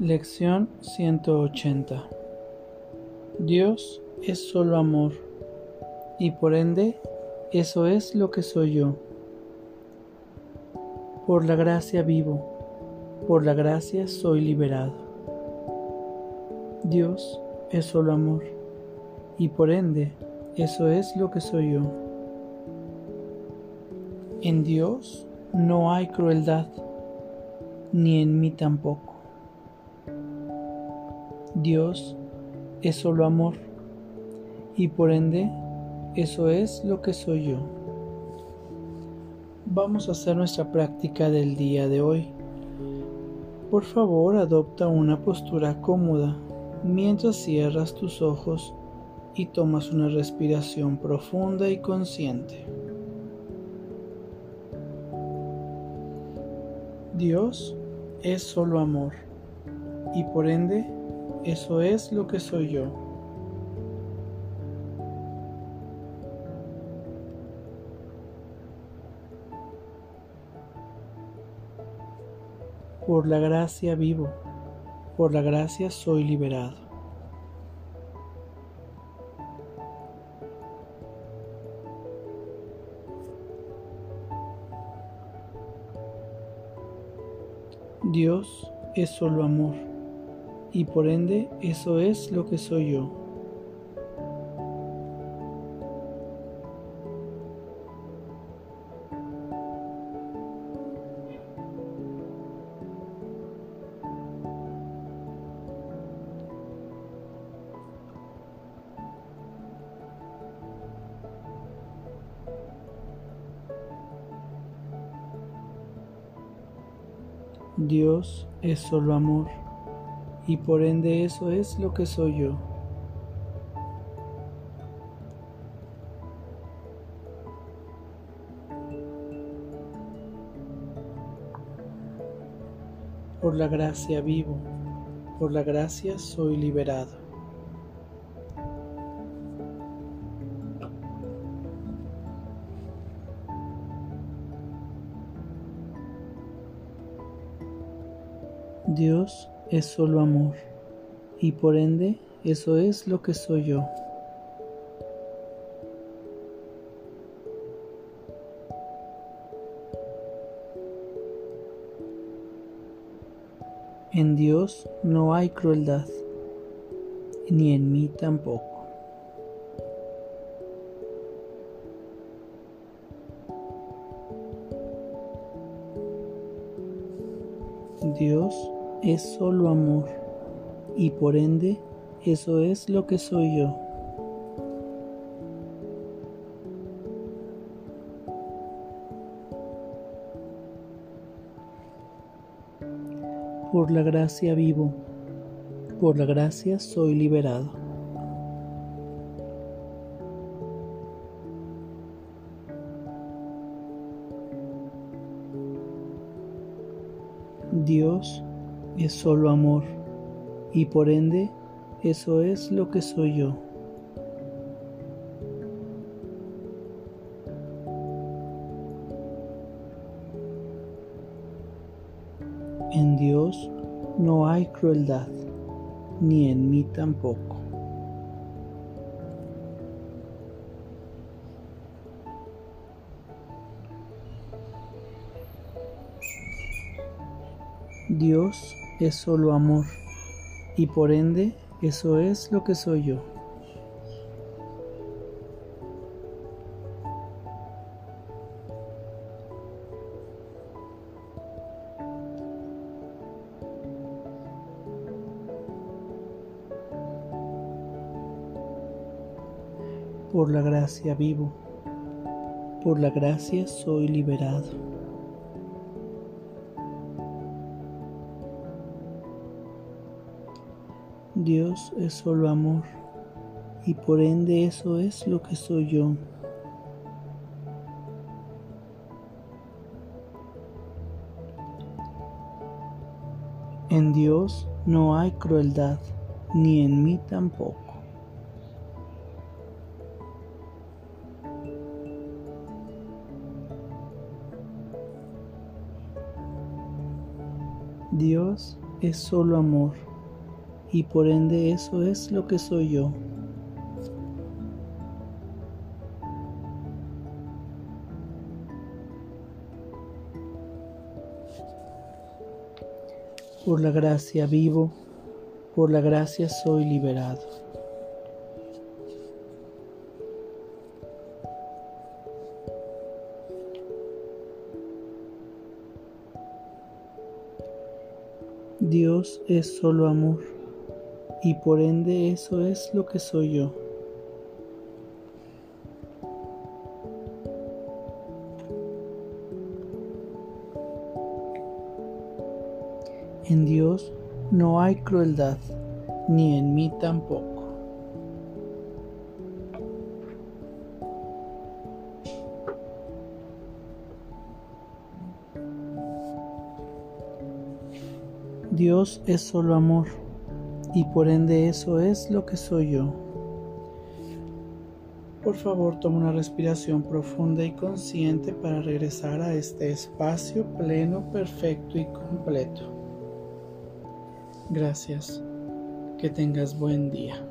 Lección 180 Dios es solo amor y por ende eso es lo que soy yo. Por la gracia vivo, por la gracia soy liberado. Dios es solo amor y por ende eso es lo que soy yo. En Dios no hay crueldad, ni en mí tampoco. Dios es solo amor y por ende eso es lo que soy yo. Vamos a hacer nuestra práctica del día de hoy. Por favor, adopta una postura cómoda mientras cierras tus ojos y tomas una respiración profunda y consciente. Dios es solo amor y por ende eso es lo que soy yo. Por la gracia vivo, por la gracia soy liberado. Dios es solo amor y por ende eso es lo que soy yo. Dios es solo amor y por ende eso es lo que soy yo. Por la gracia vivo, por la gracia soy liberado. Dios es solo amor y por ende eso es lo que soy yo. En Dios no hay crueldad, ni en mí tampoco. Dios es solo amor y por ende eso es lo que soy yo. Por la gracia vivo, por la gracia soy liberado. Dios es solo amor y por ende eso es lo que soy yo. En Dios no hay crueldad, ni en mí tampoco. Dios es solo amor y por ende eso es lo que soy yo. Por la gracia vivo, por la gracia soy liberado. Dios es solo amor y por ende eso es lo que soy yo. En Dios no hay crueldad, ni en mí tampoco. Dios es solo amor y por ende eso es lo que soy yo. Por la gracia vivo, por la gracia soy liberado. Dios es solo amor y por ende eso es lo que soy yo. En Dios no hay crueldad, ni en mí tampoco. Dios es solo amor y por ende eso es lo que soy yo. Por favor, toma una respiración profunda y consciente para regresar a este espacio pleno, perfecto y completo. Gracias. Que tengas buen día.